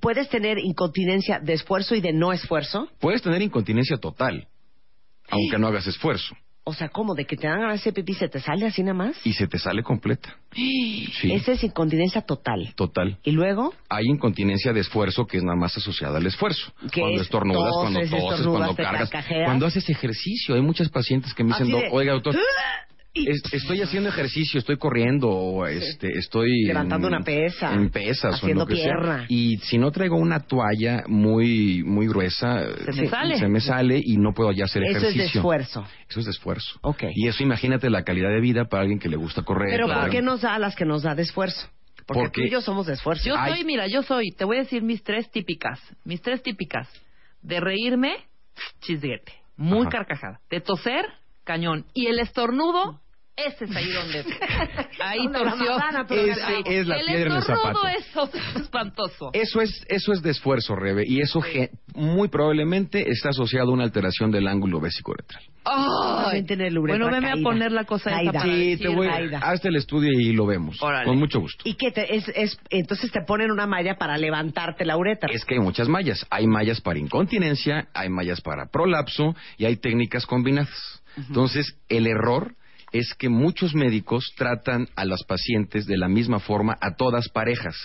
¿puedes tener incontinencia de esfuerzo y de no esfuerzo? Puedes tener incontinencia total, aunque no hagas esfuerzo, O sea, ¿cómo? ¿De que te dan de hacer pipí se te sale así nada más? y se te sale completa. Sí, Esa es incontinencia total. total. ¿Y luego? Hay incontinencia de esfuerzo que es nada más asociada al esfuerzo. Cuando es estornudas, cuando toses, toses, estornudas, cuando cargas, cuando haces ejercicio. Hay muchas pacientes que me dicen, de, oiga doctor, y- es- estoy haciendo ejercicio, estoy corriendo, o este, estoy Levantando en- una pesa, en pesas, haciendo o en lo que sea. pierna. Y si no traigo una toalla muy, muy gruesa, Se me sale. se me sale y no puedo ya hacer Eso es ejercicio. de esfuerzo. Eso es de esfuerzo. Ok. Y eso imagínate la calidad de vida para alguien que le gusta correr. Pero para ¿por qué nos da a las que nos da de esfuerzo? Porque, Porque- tú y yo somos de esfuerzo. Yo Ay. soy, mira, yo soy, te voy a decir mis tres típicas, mis tres típicas. De reírme, chisguete, muy Ajá. carcajada. De toser, cañón. Y el estornudo, ese es ahí donde, ahí torció. Ese es la el piedra en el zapato. es espantoso. Eso es, eso es de esfuerzo, Rebe, y eso muy probablemente está asociado a una alteración del ángulo la uretra Bueno, veme a poner la cosa esa Caída. para Sí, decir, te voy, hazte el estudio y lo vemos. Órale. Con mucho gusto. ¿Y qué te, es, es, entonces te ponen una malla para levantarte la uretra? Es que hay muchas mallas. Hay mallas para incontinencia, hay mallas para prolapso y hay técnicas combinadas. Entonces, el error es que muchos médicos tratan a los pacientes de la misma forma a todas parejas,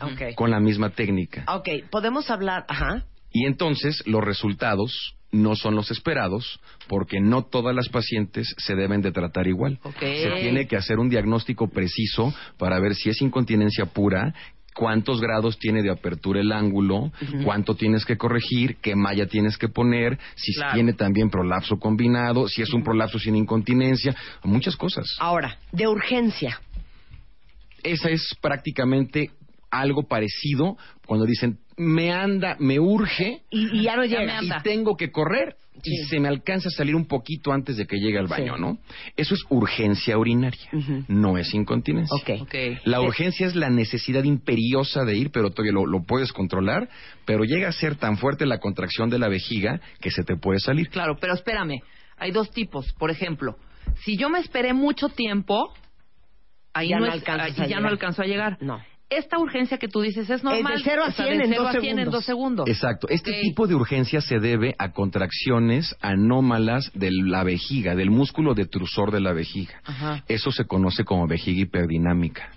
Ok. con la misma técnica. Ok, podemos hablar, ajá. Y entonces los resultados no son los esperados porque no todas las pacientes se deben de tratar igual. Ok. Se tiene que hacer un diagnóstico preciso para ver si es incontinencia pura, cuántos grados tiene de apertura el ángulo, cuánto tienes que corregir, qué malla tienes que poner, si Claro. tiene también prolapso combinado, si es un prolapso sin incontinencia, muchas cosas. Ahora, de urgencia. Esa es prácticamente algo parecido cuando dicen, me anda, me urge Y, y ya no Ya llega. me y tengo que correr Sí. y se me alcanza a salir un poquito antes de que llegue al baño, Sí. ¿no? Eso es urgencia urinaria, no es incontinencia. Ok. Ok. La urgencia es la necesidad imperiosa de ir, pero todavía lo, lo puedes controlar, pero llega a ser tan fuerte la contracción de la vejiga que se te puede salir. Claro, pero espérame. Hay dos tipos. Por ejemplo, si yo me esperé mucho tiempo, ahí Ya no, no es- alcanzas ahí a ya no llegar. alcanzo a llegar. No. Esta urgencia que tú dices es normal. de cero a o sea, cien de en cero dos a cien en segundos. dos segundos. Exacto. Este tipo de urgencia se debe a contracciones anómalas de la vejiga, del músculo detrusor de la vejiga. Ajá. Eso se conoce como vejiga hiperdinámica.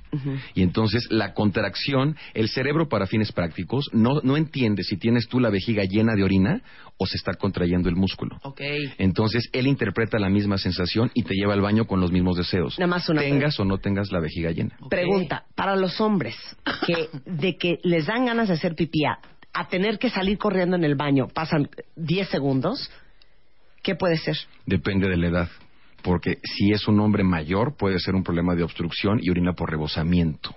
Y entonces la contracción, el cerebro para fines prácticos no, no entiende si tienes tú la vejiga llena de orina o se está contrayendo el músculo. Ok. Entonces él interpreta la misma sensación y te lleva al baño con los mismos deseos. Nada más una tengas o no tengas la vejiga llena. Pregunta, para los hombres, que de que les dan ganas de hacer pipí a, a tener que salir corriendo en el baño, pasan 10 segundos, ¿qué puede ser? Depende de la edad. Porque si es un hombre mayor, puede ser un problema de obstrucción y orina por rebosamiento.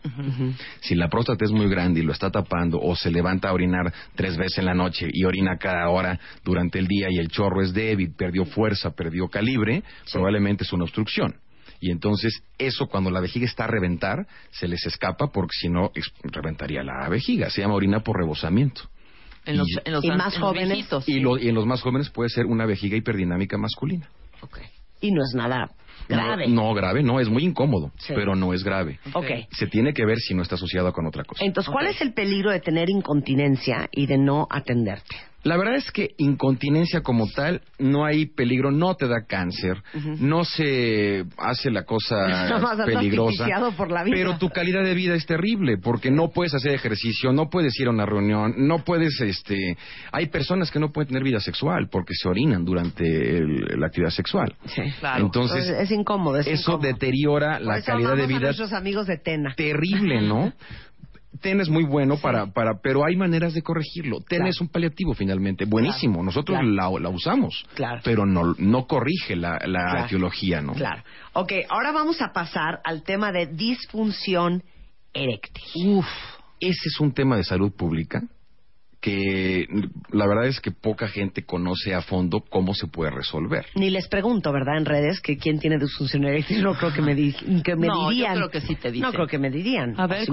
Si la próstata es muy grande y lo está tapando, o se levanta a orinar tres veces en la noche y orina cada hora durante el día y el chorro es débil, perdió fuerza, perdió calibre, probablemente es una obstrucción. Y entonces eso cuando la vejiga está a reventar, se les escapa porque si no reventaría la vejiga. Se llama orina por rebosamiento. En los, Y- en los y más en los jóvenes. viejitos. Y, lo- y en los más jóvenes puede ser una vejiga hiperdinámica masculina. Y no es nada grave. No, no, grave, no, es muy incómodo, Sí. pero no es grave. Ok. Se tiene que ver si no está asociado con otra cosa. Entonces, ¿cuál es el peligro de tener incontinencia y de no atenderte? La verdad es que incontinencia como tal, no hay peligro, no te da cáncer, no se hace la cosa peligrosa, por la vida. pero tu calidad de vida es terrible porque no puedes hacer ejercicio, no puedes ir a una reunión, no puedes, este, hay personas que no pueden tener vida sexual porque se orinan durante el- la actividad sexual. Sí. Claro. Entonces, es incómodo. Es eso incómodo. deteriora Por la eso calidad de amamos a vida nuestros amigos de Tena. terrible, ¿no? TEN es muy bueno para, para, pero hay maneras de corregirlo. TEN Claro. es un paliativo finalmente, buenísimo. Nosotros Claro. la, la usamos, Claro. pero no, no corrige la, la etiología, ¿no? Claro. Ok, ahora vamos a pasar al tema de disfunción eréctil. Uf, ese es un tema de salud pública que la verdad es que poca gente conoce a fondo cómo se puede resolver. Ni les pregunto, ¿verdad? En redes que quién tiene disfunción eréctil. No creo que me, di- que me No, yo dirían. creo que sí te dicen. No creo que me dirían. A ver, ¿Sí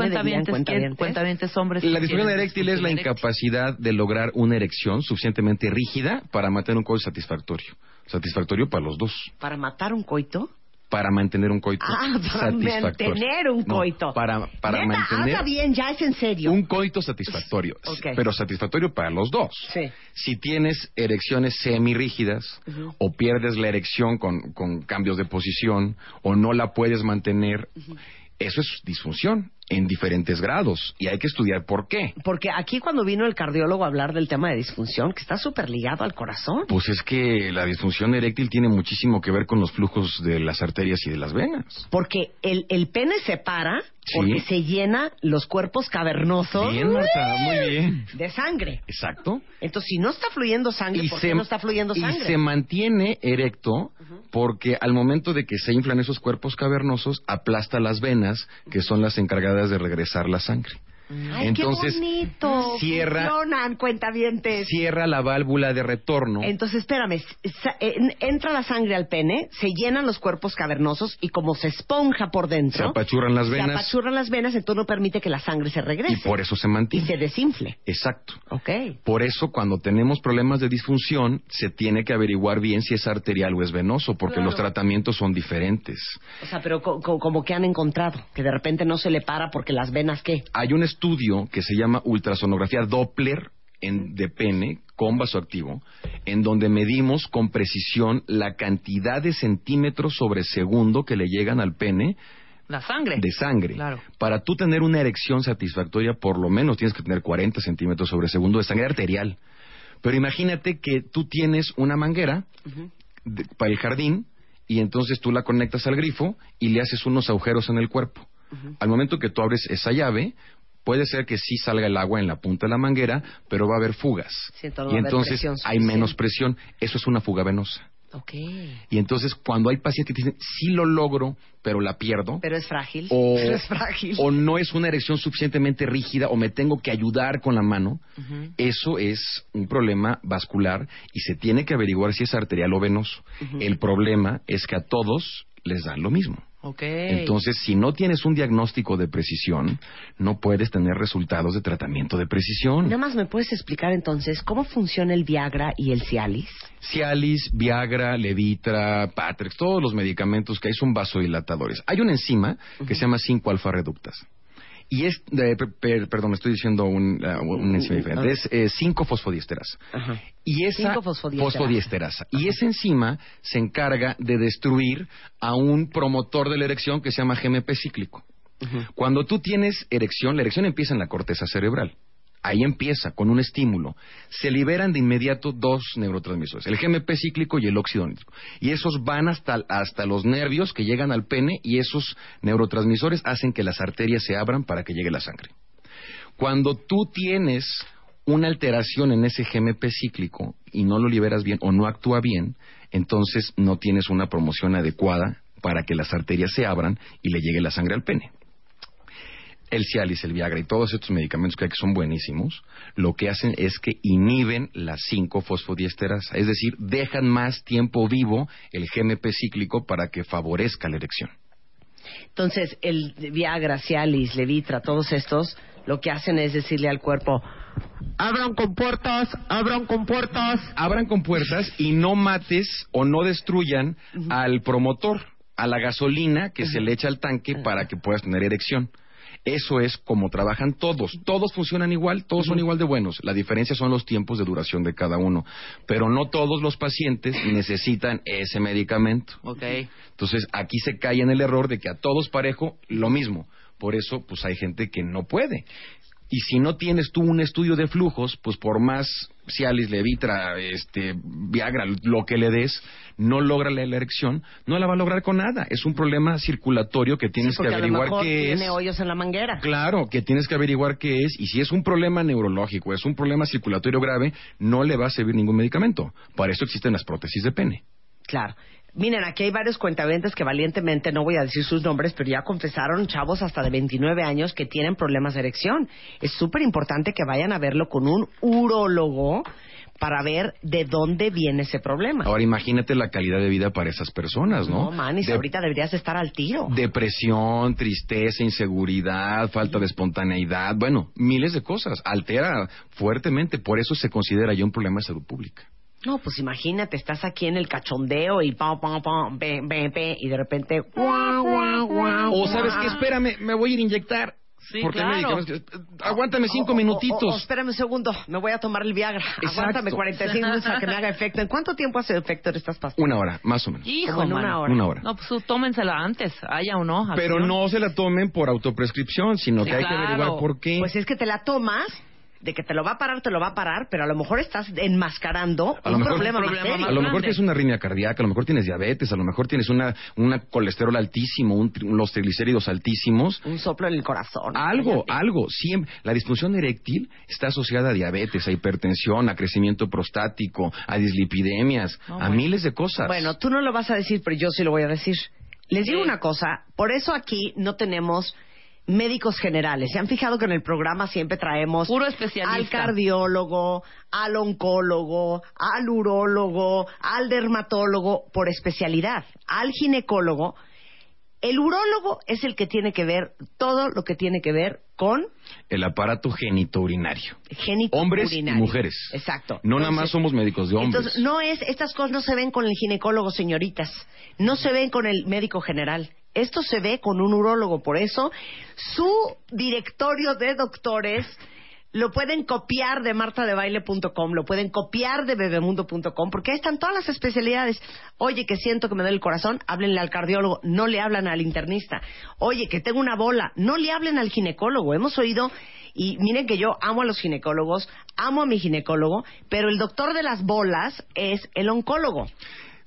hombres. La disfunción eréctil es la incapacidad de lograr una erección suficientemente rígida para mantener un coito satisfactorio. Satisfactorio para los dos. Para matar un coito. Para mantener un coito Ah, para satisfactorio. mantener un No, coito. para para Neta, mantener habla bien, ya es en serio. un coito satisfactorio, Ok. pero satisfactorio para los dos. Sí. Si tienes erecciones semirrígidas Ujú. o pierdes la erección con, con cambios de posición o no la puedes mantener, eso es disfunción en diferentes grados y hay que estudiar por qué. Porque aquí cuando vino el cardiólogo a hablar del tema de disfunción, que está súper ligado al corazón. Pues es que la disfunción eréctil tiene muchísimo que ver con los flujos de las arterias y de las venas. Porque el, el pene se para Sí. porque se llena los cuerpos cavernosos Bien, Marta, muy bien. de sangre. Exacto. Entonces, si no está fluyendo sangre, ¿por qué no está fluyendo y sangre? se mantiene erecto porque al momento de que se inflan esos cuerpos cavernosos, aplasta las venas, que son las encargadas de regresar la sangre. Ay, Entonces, qué bonito. cierra-. Cierra la válvula de retorno. Entonces, espérame, en- entra la sangre al pene, se llenan los cuerpos cavernosos y como se esponja por dentro, Se apachurran las se venas apachurran las venas, entonces no permite que la sangre se regrese y por eso se y mantiene. se desinfle. Exacto. Ok. Por eso, cuando tenemos problemas de disfunción, se tiene que averiguar bien si es arterial o es venoso, porque Claro. los tratamientos son diferentes. O sea, pero co- co- como que han encontrado, que de repente no se le para porque las venas, ¿qué? Hay un estudio que se llama ultrasonografía Doppler en- de pene con vasoactivo, en donde medimos con precisión la cantidad de centímetros sobre segundo que le llegan al pene La sangre. de sangre. Claro. Para tú tener una erección satisfactoria, por lo menos tienes que tener 40 centímetros sobre segundo de sangre arterial. Pero imagínate que tú tienes una manguera de- para el jardín y entonces tú la conectas al grifo y le haces unos agujeros en el cuerpo. Al momento que tú abres esa llave, puede ser que sí salga el agua en la punta de la manguera, pero va a haber fugas. Sí, y entonces hay menos presión. Eso es una fuga venosa. Ok. Y entonces cuando hay pacientes que dicen, sí lo logro, pero la pierdo, Pero es frágil. o, Pero es frágil. o no es una erección suficientemente rígida o me tengo que ayudar con la mano, eso es un problema vascular y se tiene que averiguar si es arterial o venoso. El problema es que a todos les dan lo mismo. Ok. Entonces, si no tienes un diagnóstico de precisión, no puedes tener resultados de tratamiento de precisión. Nada más me puedes explicar entonces cómo funciona el Viagra y el Cialis. Cialis, Viagra, Levitra, Patrex, todos los medicamentos que hay son vasodilatadores. Hay una enzima que se llama 5-alfa reductasa. Y es, de- per- per- perdón, me estoy diciendo un, uh, una enzima diferente. Es 5-fosfodiesterasa. Ajá. Y esa 5-fosfodiesterasa. fosfodiesterasa. Y esa enzima se encarga de destruir a un promotor de la erección que se llama GMP cíclico. Cuando tú tienes erección, la erección empieza en la corteza cerebral. Ahí empieza con un estímulo. Se liberan de inmediato dos neurotransmisores, el GMP cíclico y el óxido nítrico. Y esos van hasta, hasta los nervios que llegan al pene y esos neurotransmisores hacen que las arterias se abran para que llegue la sangre. Cuando tú tienes una alteración en ese GMP cíclico y no lo liberas bien o no actúa bien, entonces no tienes una promoción adecuada para que las arterias se abran y le llegue la sangre al pene. El Cialis, el Viagra y todos estos medicamentos que hay que son buenísimos, lo que hacen es que inhiben la 5-fosfodiesterasa, es decir, dejan más tiempo vivo el GMP cíclico para que favorezca la erección. Entonces, el Viagra, Cialis, Levitra, todos estos, lo que hacen es decirle al cuerpo, abran compuertas, abran compuertas. abran compuertas y no mates o no destruyan al promotor, a la gasolina que se le echa al tanque para que puedas tener erección. Eso es como trabajan todos. Todos funcionan igual, todos son igual de buenos. La diferencia son los tiempos de duración de cada uno. Pero no todos los pacientes necesitan ese medicamento. Ok. Entonces aquí se cae en el error de que a todos parejo lo mismo. Por eso, pues hay gente que no puede. Y si no tienes tú un estudio de flujos, pues por más Cialis, Levitra, este, Viagra, lo que le des, no logra la, la erección, no la va a lograr con nada. Es un problema circulatorio que tienes que a lo averiguar mejor qué es. tiene hoyos en la manguera. Claro, que tienes que averiguar qué es y si es un problema neurológico, es un problema circulatorio grave, no le va a servir ningún medicamento. Para eso existen las prótesis de pene. Claro. Miren, aquí hay varios cuentavientes que valientemente, no voy a decir sus nombres, pero ya confesaron chavos hasta de 29 años que tienen problemas de erección. Es súper importante que vayan a verlo con un urólogo para ver de dónde viene ese problema. Ahora imagínate la calidad de vida para esas personas, ¿no? no, manis, De- ahorita deberías estar al tiro. Depresión, tristeza, inseguridad, falta de espontaneidad, bueno, miles de cosas. Altera fuertemente, por eso se considera ya un problema de salud pública. No, pues imagínate, estás aquí en el cachondeo y pam, pam, pam, pe, pe, pe, y de repente... guau, guau, guau, O sabes qué, espérame, me voy a ir a inyectar. Sí, Porque claro. que- Aguántame cinco O- o- minutitos. o- o espérame un segundo, me voy a tomar el Viagra. Exacto. Aguántame 45 minutos a que me haga efecto. ¿En cuánto tiempo hace efecto estas pastillas? Una hora, más o menos. Hijo, en una hora. Una hora. No, pues tú tómensela antes, haya o no. Pero no se la tomen por autoprescripción, sino Sí, que hay que averiguar por qué. Pues es que te la tomas, de que te lo va a parar, te lo va a parar, pero a lo mejor estás enmascarando A lo un mejor- problema, un problema a lo mejor tienes una arritmia cardíaca, a lo mejor tienes diabetes, a lo mejor tienes una, una colesterol altísimo, un los triglicéridos altísimos. Un soplo en el corazón. Algo, algo. Siempre. La disfunción eréctil está asociada a diabetes, a hipertensión, a crecimiento prostático, a dislipidemias, No, a bueno. miles de cosas. Bueno, tú no lo vas a decir, pero yo sí lo voy a decir. Les digo una cosa, por eso aquí no tenemos médicos generales. ¿Se han fijado que en el programa siempre traemos Puro especialista. al cardiólogo, al oncólogo, al urólogo, al dermatólogo por especialidad, al ginecólogo? El urólogo es el que tiene que ver todo lo que tiene que ver con el aparato genitourinario. génito Hombres y mujeres. Exacto. No nada más somos médicos de hombres. Entonces, no es, estas cosas no se ven con el ginecólogo, señoritas. No se ven con el médico general. Esto se ve con un urólogo. Por eso, su directorio de doctores lo pueden copiar de martadebaile.com, lo pueden copiar de bebemundo.com, porque ahí están todas las especialidades. Oye, que siento que me duele el corazón, háblenle al cardiólogo, no le hablan al internista. Oye, que tengo una bola, no le hablen al ginecólogo. Hemos oído, y miren que yo amo a los ginecólogos, amo a mi ginecólogo, pero el doctor de las bolas es el oncólogo.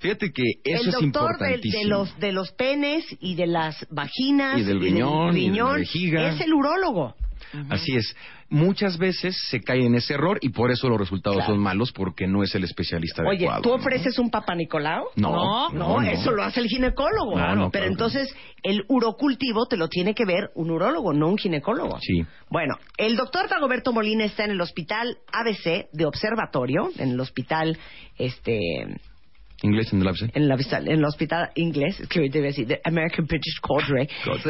Fíjate que eso el es doctor de, de importantísimo. los de los penes y de las vaginas Y del riñón, y de la vejiga. es el urólogo. Así es. Muchas veces se cae en ese error y por eso los resultados son malos porque no es el especialista Oye, adecuado. ¿tú ¿no? ofreces un papá Nicolau? No, No, eso lo hace el ginecólogo. No, no, Pero claro. entonces el urocultivo te lo tiene que ver un urólogo, no un ginecólogo. Sí. Bueno, el doctor Dagoberto Molina está en el hospital ABC de Observatorio, en el hospital, este, Inglés en el ABC. en, la, en el hospital inglés, es que a decir, the American British Cadre,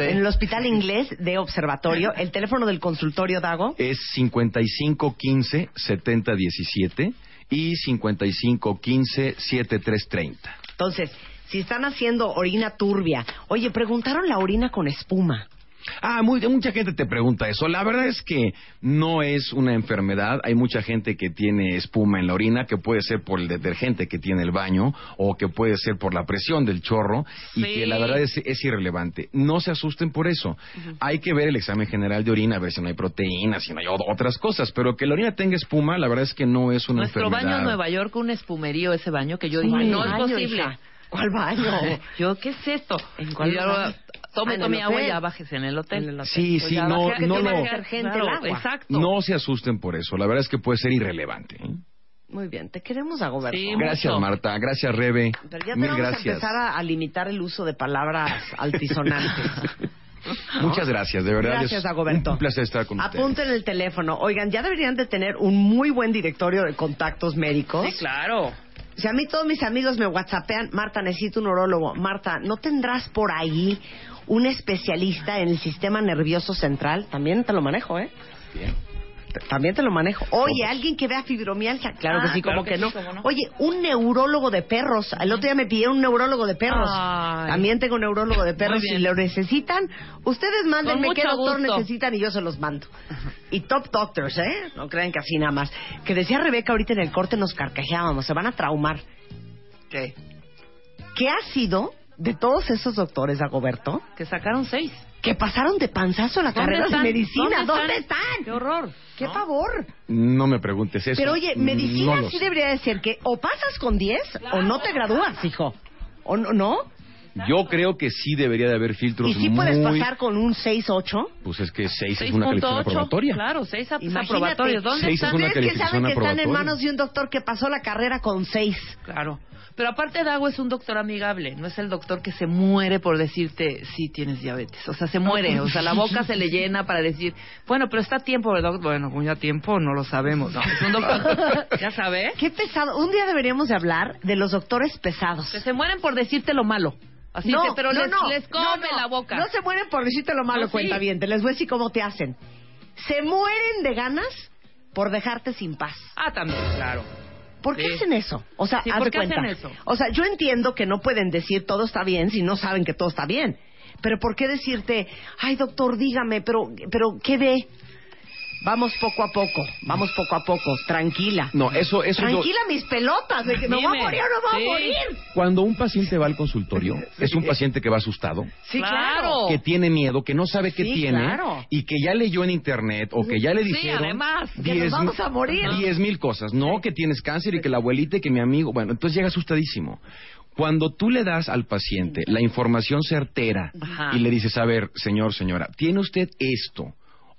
en el hospital inglés de Observatorio, el teléfono del consultorio Dago, Es 5515 7017 y 5515 7330. entonces, si están haciendo orina turbia, oye, preguntaron la orina con espuma. Ah, muy- mucha gente te pregunta eso. La verdad es que no es una enfermedad. Hay mucha gente que tiene espuma en la orina, que puede ser por el detergente que tiene el baño o que puede ser por la presión del chorro y que la verdad es, es irrelevante. No se asusten por eso. Hay que ver el examen general de orina, a ver si no hay proteínas, si no hay otras cosas. Pero que la orina tenga espuma, la verdad es que no es una Nuestro enfermedad. baño en Nueva York, un espumerío ese baño que yo ¿Cuál dije, no es posible. hija? ¿Cuál baño? Yo, ¿qué es esto? ¿En cuál Y yo, baño? tome, Ah, tome agua y ya bájese en el hotel. En el hotel. Sí, Pues sí, no, bajé no Claro. Exacto. No se asusten por eso. La verdad es que puede ser irrelevante. ¿eh? Muy bien, te queremos, Dagoberto. Sí, Gracias, mucho. Marta. Gracias, Rebe. Pero ya Mil tenemos que gracias. empezar a, a limitar el uso de palabras altisonantes. Muchas gracias, de verdad. Gracias, es Dagoberto. Un placer estar con ustedes. Apunten el teléfono. Oigan, ya deberían de tener un muy buen directorio de contactos médicos. Sí, claro. Si a mí todos mis amigos me whatsappean, Marta, necesito un urólogo. Marta, ¿no tendrás por ahí un especialista en el sistema nervioso central? También te lo manejo, ¿eh? Bien. También te lo manejo. Oye, alguien que vea fibromialgia. Claro que Ah, sí, claro como que que, no. sí, cómo no. Oye, un neurólogo de perros. El otro día me pidieron un neurólogo de perros. Ay. También tengo un neurólogo de perros. Si lo necesitan, ustedes mándenme qué doctor gusto. necesitan y yo se los mando. Y top doctors, ¿eh? No crean que así nada más. Que decía Rebeca ahorita en el corte nos carcajeábamos. Se van a traumar. ¿Qué? ¿Qué ha sido de todos esos doctores, Agoberto, Que sacaron seis. Que pasaron de panzazo la ¿Dónde carrera de medicina? ¿Dónde, ¿Dónde están? Qué horror. ¡Qué ¿no? favor! No me preguntes eso. Pero oye, medicina sí sé. debería decir que o pasas con 10 o no te gradúas, hijo. ¿O no? Yo creo que sí debería de haber filtros ¿Y puedes muy... pasar con un 6-8? Pues es que 6 es una calificación 6.8. aprobatoria. Claro, seis ap- Imagínate. aprobatorios. ¿Dónde Seis es están? una Ustedes que saben que están en manos de un doctor que pasó la carrera con 6. Claro. Pero aparte Dago es un doctor amigable, no es el doctor que se muere por decirte sí tienes diabetes, o sea, se muere, o sea, la boca se le llena para decir, bueno, pero está a tiempo, ¿verdad? Bueno, pues ya tiempo no lo sabemos, no, es un doctor, ya sabe, Qué pesado. Un día deberíamos de hablar de los doctores pesados. que se mueren por decirte lo malo. Así no, que, pero no, les, no, les come la boca. No se mueren por decirte lo malo, sí. cuenta bien. Te les voy a decir cómo te hacen. Se mueren de ganas por dejarte sin paz. Ah, también, claro. ¿Por qué Sí. hacen eso? O sea, Sí, haz ¿por de qué cuenta. hacen eso? O sea, yo entiendo que no pueden decir todo está bien si no saben que todo está bien. Pero ¿por qué decirte, ay doctor, dígame, pero, pero ¿qué ve? Vamos poco a poco, vamos poco a poco, tranquila. No, eso, eso yo- Tranquila mis pelotas, de que me voy a morir o no voy Sí. a morir. Cuando un paciente va al consultorio, es un paciente que va asustado, Sí, Claro. que tiene miedo, que no sabe qué Sí, tiene claro. y que ya leyó en internet o que ya le Sí, dijeron además, que nos diez vamos mil- a morir. diez mil cosas, no que tienes cáncer y que la abuelita y que mi amigo, bueno, entonces llega asustadísimo. Cuando tú le das al paciente la información certera Ajá. y le dices, a ver, señor, señora, tiene usted esto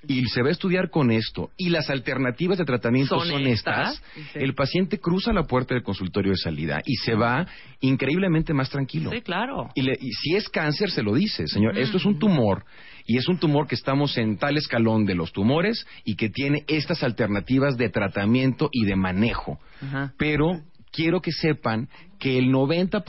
y se va a estudiar con esto y las alternativas de tratamiento Son son, estas. estas, Sí. el paciente cruza la puerta del consultorio de salida y se va increíblemente más tranquilo. Sí, claro. Y, le- y si es cáncer, se lo dice, señor, esto es un tumor y es un tumor que estamos en tal escalón de los tumores y que tiene estas alternativas de tratamiento y de manejo. Ajá. Pero quiero que sepan que el 90%,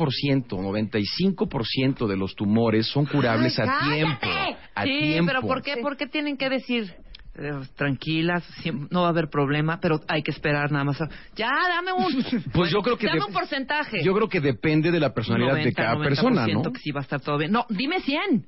95% de los tumores son curables Ay, a cállate. tiempo. A sí, tiempo. pero ¿por qué, ¿por qué tienen que decir eh, tranquilas, no va a haber problema, pero hay que esperar nada más? Ya, dame un... Pues yo creo que Dame de- un porcentaje. Yo creo que depende de la personalidad de 90, cada persona, ¿no? que sí va a estar todo bien. No, dime 100.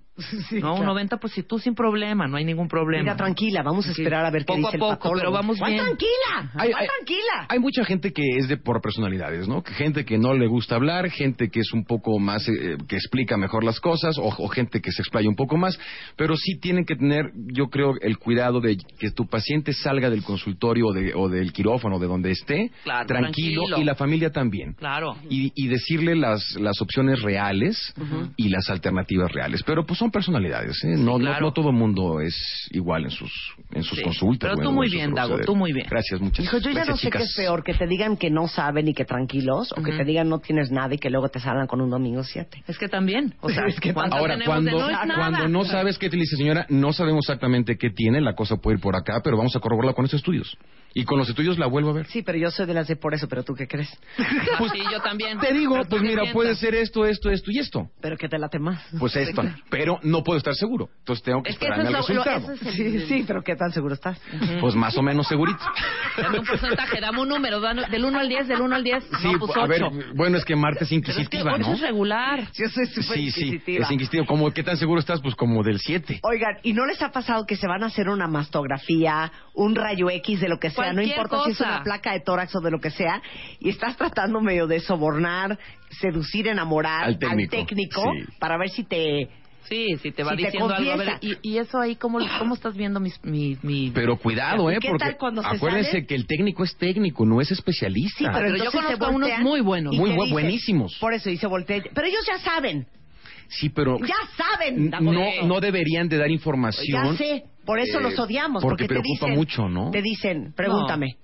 No, un claro. 90, pues si tú sin problema, no hay ningún problema. Mira, tranquila, vamos a Sí. esperar a ver qué Poco dice a el poco, patólogo. pero vamos ¿Cuál bien. tranquila? Ay, ¿Cuál ay, tranquila? Hay mucha gente que es de por personalidades, ¿no? Gente que no le gusta hablar, gente que es un poco más, eh, que explica mejor las cosas, o, o gente que se explaya un poco más, pero sí tienen que tener, yo creo, el cuidado de que tu paciente salga del consultorio o, de- o del quirófano, de donde esté, Claro, tranquilo, tranquilo. y la familia también. Claro. Y, y decirle las, las opciones reales y las alternativas reales. Pero pues son son personalidades, ¿eh? no, claro. no, todo el mundo es igual en sus, en sus Sí. consultas. Pero tú muy bien, Dago, tú muy bien. Gracias, muchas Hijo, yo ya gracias, no sé qué es peor, que te digan que no saben y que tranquilos, o que te digan no tienes nada y que luego te salgan con un domingo 7. Es que también, o sea, Es que ¿cuánto Ahora, cuando, no es cuando no sabes qué te dice señora, no sabemos exactamente qué tiene, la cosa puede ir por acá, pero vamos a corroborarla con estos estudios. Y con los estudios la vuelvo a ver. Sí, pero yo soy de las de por eso, pero tú qué crees? sí, yo también. Te digo, Pero pues mira, piensas. puede ser esto, esto, esto y esto. Pero que te late más. Pues esto, pero no puedo estar seguro. Entonces tengo que Es esperarme al es lo- resultado. es Sí, sí, pero ¿qué tan seguro estás? Pues más o menos segurito. Dame un porcentaje, dame un número, dan- del 1 al 10, del 1 al 10. Sí, no, pues a 8. ver, bueno, es que Marta es Pero es que inquisitiva, 8 ¿no? es regular. Yo soy súper Sí, sí, inquisitiva. es inquisitiva. Como, ¿Qué tan seguro estás? Pues como del 7. Oigan, ¿y no les ha pasado que se van a hacer una mastografía, un rayo X de lo que sea? no importa si es una placa de tórax o de lo que sea, y estás tratando medio de sobornar, seducir, enamorar Al técnico, sí. para ver si te... Sí, sí, te va Si te diciendo algo. A ver, y, y eso ahí, ¿cómo, cómo estás viendo mis, mi, mi... Pero cuidado, ¿Y ¿eh? qué Porque tal cuando se acuérdense sale? que el técnico es técnico, no es especialista. Sí, pero, pero yo conozco a unos muy buenos. Muy te bu- buenísimos. Por eso, se voltea. Pero ellos ya saben, Sí, pero ya saben. no, no deberían de dar información. Ya sé, por eso eh, los odiamos. porque te preocupa dicen- mucho, ¿no? Te dicen, pregúntame.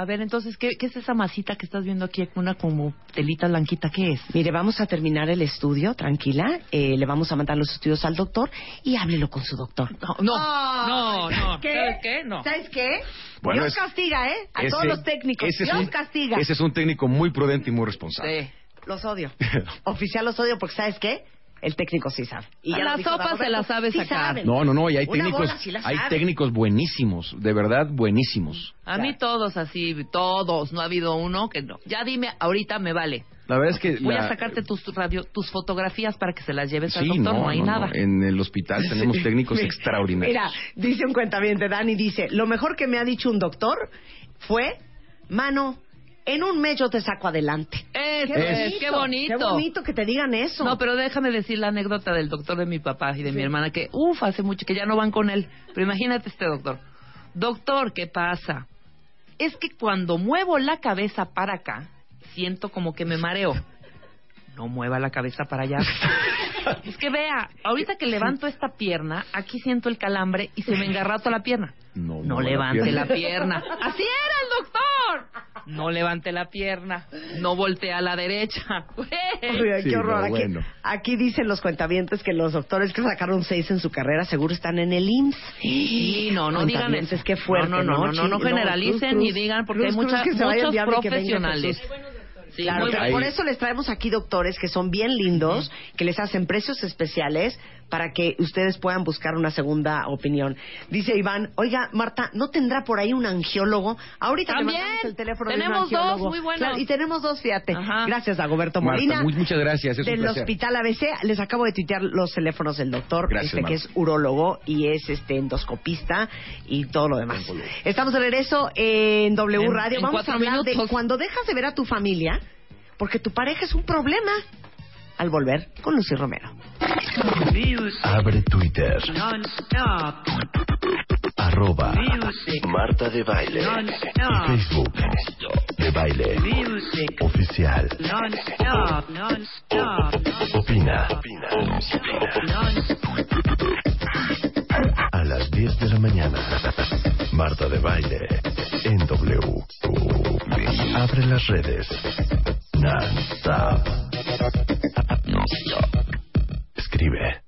A ver, entonces, ¿qué, ¿qué es esa masita que estás viendo aquí? Una como telita blanquita, ¿qué es? Mire, vamos a terminar el estudio, tranquila. Eh, le vamos a mandar los estudios al doctor y háblelo con su doctor. No, no, no, no. ¿Qué? ¿Sabes qué? No. ¿Sabes qué? Bueno, Dios es- castiga, ¿eh? A Ese- todos los técnicos. Dios un- castiga. Ese es un técnico muy prudente y muy responsable. Sí. Los odio. Oficial los odio porque, ¿sabes qué? El técnico sí sabe. Y A ya la dijo sopa se la sabe sí sacar. saben. No, no, no, y hay Una técnicos, bola sí la hay sabe. técnicos buenísimos, de verdad buenísimos. A mí todos así, todos. No ha habido uno que no. Ya dime, ahorita me vale. La verdad es que Voy la- a sacarte tus radio, tus fotografías para que se las lleves al Sí, doctor. no, No, hay no, nada. no. En el hospital tenemos técnicos extraordinarios. Mira, dice un cuentaviente, Dani, dice, lo mejor que me ha dicho un doctor fue, mano, en un mes yo te saco adelante. Eso es, qué bonito. Qué bonito que te digan eso. No, pero déjame decir la anécdota del doctor de mi papá y de mi hermana, que, uff, hace mucho que ya no van con él. Pero imagínate este doctor. Doctor, ¿qué pasa? Es que cuando muevo la cabeza para acá, siento como que me mareo. No mueva la cabeza para allá. es que vea, ahorita que levanto esta pierna, aquí siento el calambre y se me engarrato la pierna. No, No no, la levante pierna. la pierna. Así era el doctor. No levante la pierna. No voltee a la derecha. Güey. Oiga, Sí, qué horror. no, aquí, bueno. aquí dicen los cuentavientes que los doctores que sacaron seis en su carrera seguro están en el IMSS. Sí, no, no digan eso. qué fuerte, No, no, no, no, no, generalicen cruz, ni digan porque cruz, hay mucha- que muchos que profesionales. Sí, Claro, pero por eso les traemos aquí doctores que son bien lindos, que les hacen precios especiales para que ustedes puedan buscar una segunda opinión. Dice Iván, oiga, Marta, ¿no tendrá por ahí un angiólogo? Ahorita te También. mandamos el teléfono de Tenemos un angiólogo. dos muy buenos. Claro, y tenemos dos, fíjate. Ajá. Gracias, Dagoberto Marta, Molina. muy- muchas gracias, es Del. Hospital ABC. Les acabo de tuitear los teléfonos del doctor, Gracias, este que es urólogo y es este endoscopista y todo lo demás. Estamos de regreso en W En- Radio. en Vamos a cuatro hablar de minutos. cuando dejas de ver a tu familia porque tu pareja es un problema. Al volver con Lucy Romero. Abre Twitter. Arroba Marta de Baile. Y Facebook. De Baile. Oficial. Opina. A las 10 de la mañana. Marta de Baile. En W. Abre las redes. Non-stop. Escribe.